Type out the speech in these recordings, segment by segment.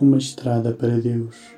uma estrada para Deus.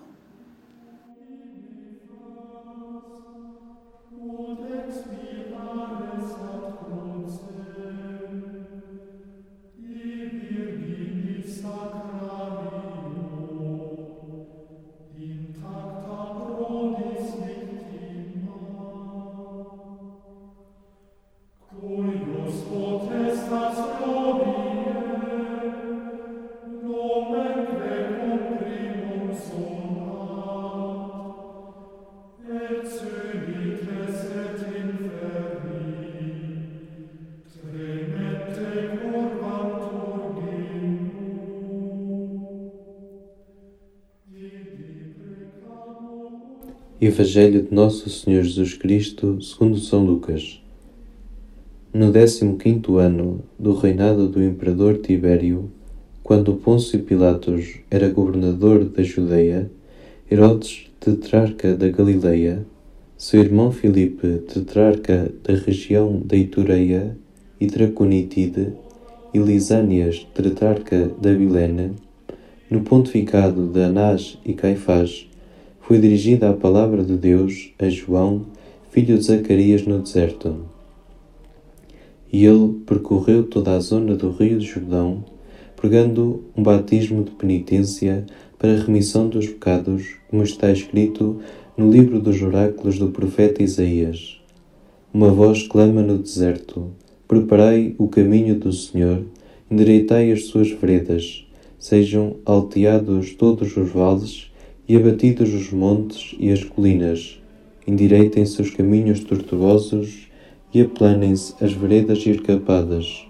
Evangelho de Nosso Senhor Jesus Cristo, segundo São Lucas. No décimo quinto ano do reinado do imperador Tibério, quando Pôncio Pilatos era governador da Judeia, Herodes, tetrarca da Galileia, seu irmão Filipe, tetrarca da região da Itureia e Traconitide, e Lisânias, tetrarca da Bilene, no pontificado de Anás e Caifás, foi dirigida a palavra de Deus a João, filho de Zacarias, no deserto. E ele percorreu toda a zona do Rio de Jordão, pregando um batismo de penitência para a remissão dos pecados, como está escrito no livro dos oráculos do profeta Isaías. Uma voz clama no deserto: Preparei o caminho do Senhor, endireitai as suas veredas, sejam alteados todos os vales e abatidos os montes e as colinas, endireitem-se os caminhos tortuosos e aplanem-se as veredas escarpadas,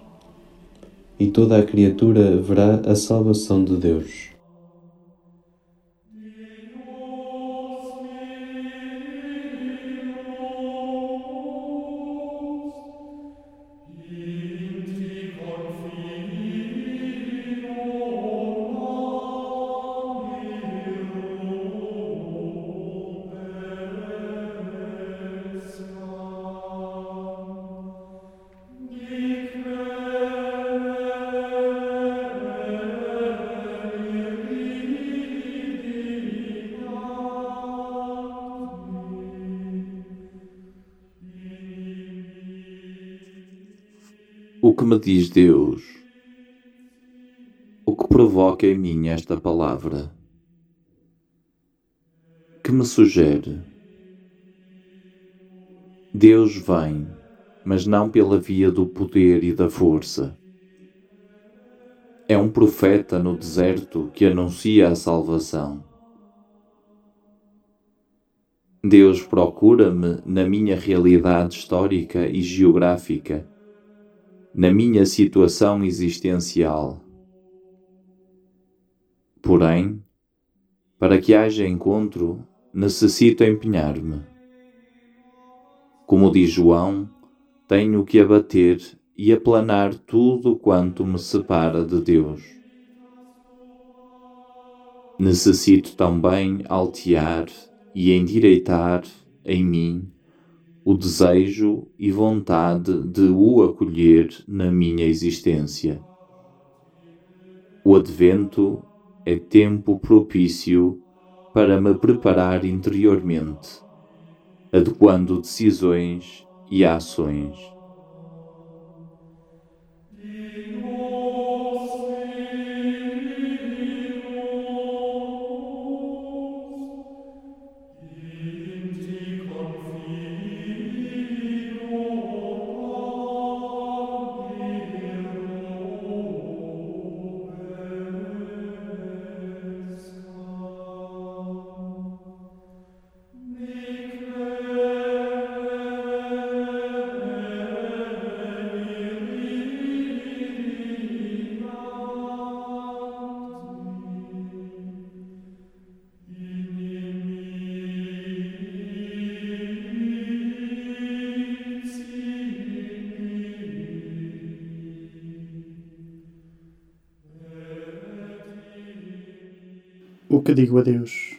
e toda a criatura verá a salvação de Deus. O que me diz Deus? O que provoca em mim esta palavra? Que me sugere? Deus vem, mas não pela via do poder e da força. É um profeta no deserto que anuncia a salvação. Deus procura-me na minha realidade histórica e geográfica na minha situação existencial. Porém, para que haja encontro, necessito empenhar-me. Como diz João, tenho que abater e aplanar tudo quanto me separa de Deus. Necessito também altear e endireitar em mim o desejo e vontade de o acolher na minha existência. O Advento é tempo propício para me preparar interiormente, adequando decisões e ações O que digo a Deus?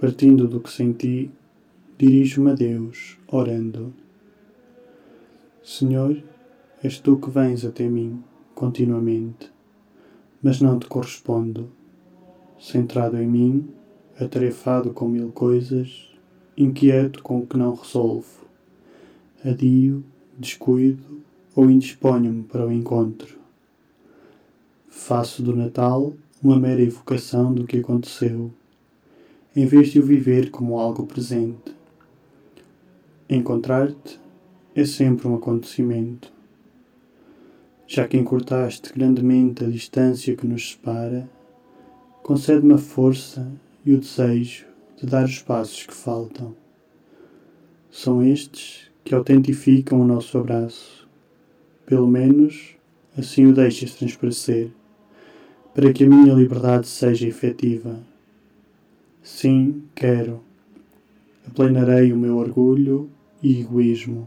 Partindo do que senti, dirijo-me a Deus, orando. Senhor, és tu que vens até mim continuamente, mas não te correspondo. Centrado em mim, atarefado com mil coisas, inquieto com o que não resolvo, adio, descuido ou indisponho-me para o encontro. Faço do Natal uma mera evocação do que aconteceu, em vez de o viver como algo presente. Encontrar-te é sempre um acontecimento. Já que encurtaste grandemente a distância que nos separa, concede-me a força e o desejo de dar os passos que faltam. São estes que autentificam o nosso abraço. Pelo menos assim o deixas transparecer, para que a minha liberdade seja efetiva. Sim, quero. Aplenarei o meu orgulho e egoísmo.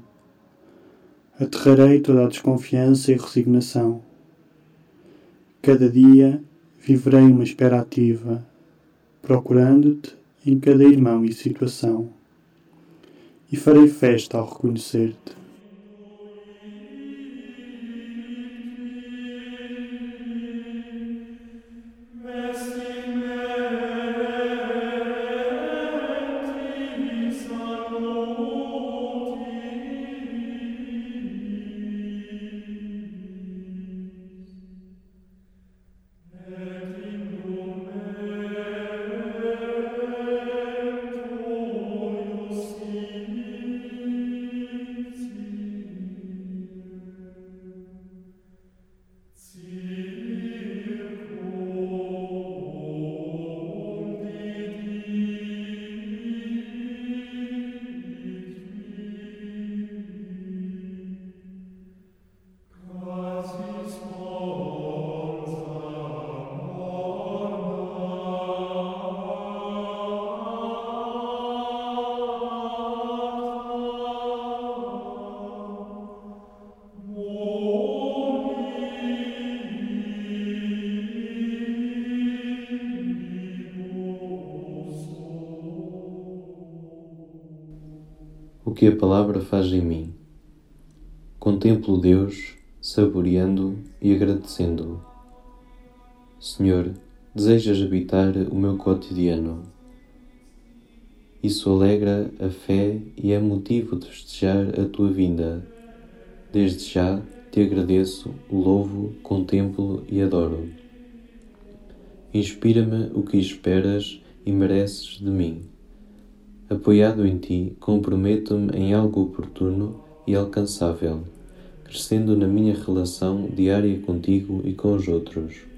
Aterrarei toda a desconfiança e resignação. Cada dia viverei uma espera ativa, procurando-te em cada irmão e situação e farei festa ao reconhecer-te. Que a palavra faz em mim. Contemplo Deus, saboreando e agradecendo-o. Senhor, desejas habitar o meu cotidiano. Isso alegra a fé e é motivo de festejar a tua vinda. Desde já te agradeço, louvo, contemplo e adoro. Inspira-me o que esperas e mereces de mim. Apoiado em ti, comprometo-me em algo oportuno e alcançável, crescendo na minha relação diária contigo e com os outros.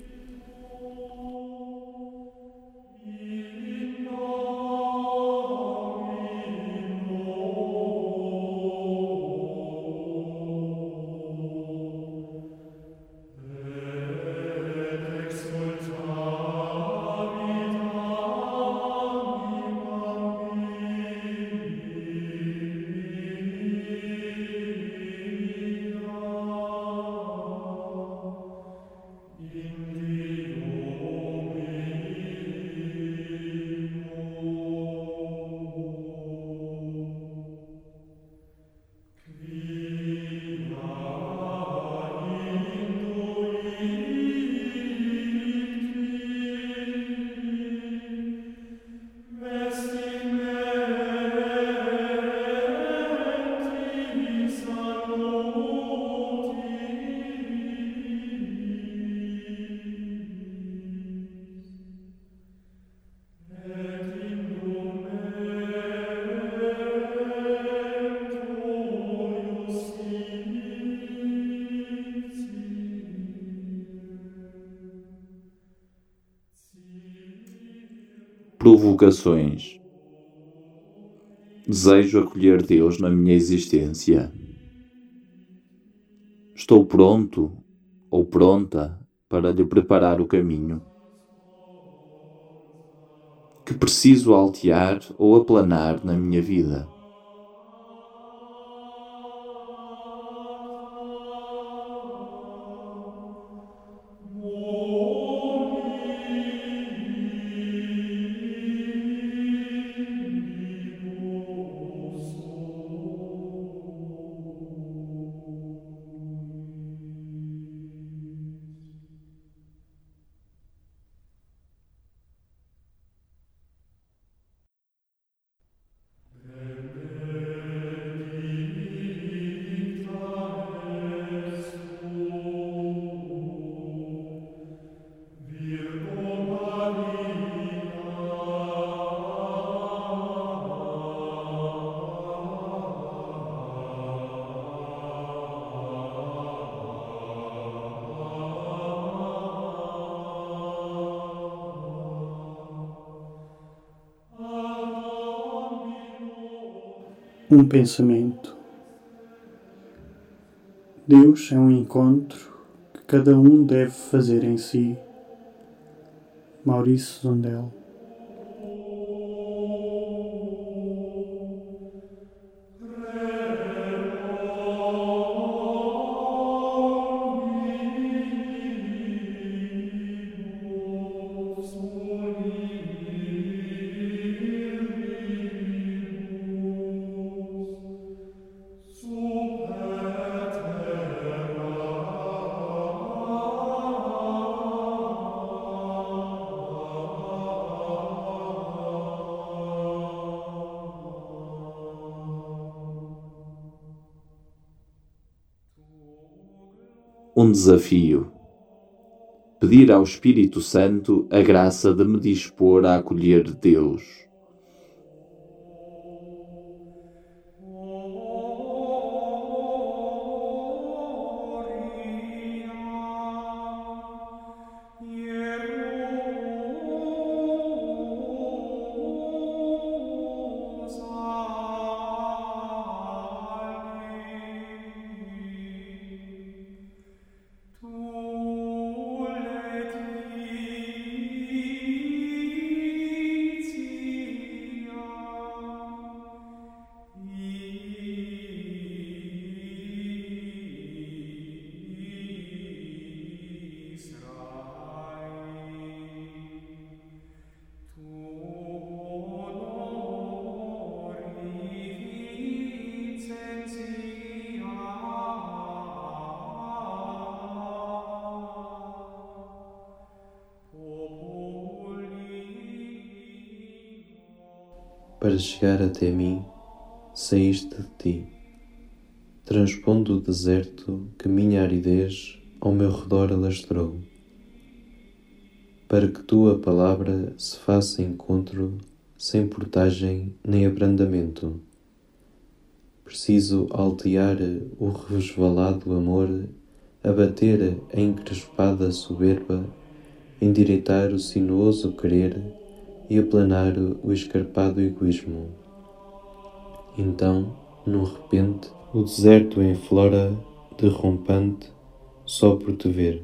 Provocações. Desejo acolher Deus na minha existência. Estou pronto ou pronta para lhe preparar o caminho. Que preciso altear ou aplanar na minha vida. Um pensamento. Deus é um encontro que cada um deve fazer em si. Maurício Zondel um desafio. Pedir ao Espírito Santo a graça de me dispor a acolher Deus. Para chegar até mim, saíste de ti. Transpondo o deserto que minha aridez ao meu redor alastrou, para que tua palavra se faça encontro sem portagem nem abrandamento. Preciso altear o resvalado amor, abater a encrespada soberba, endireitar o sinuoso querer e aplanar o escarpado egoísmo. Então, num repente, o deserto enflora, derrompante, só por te ver.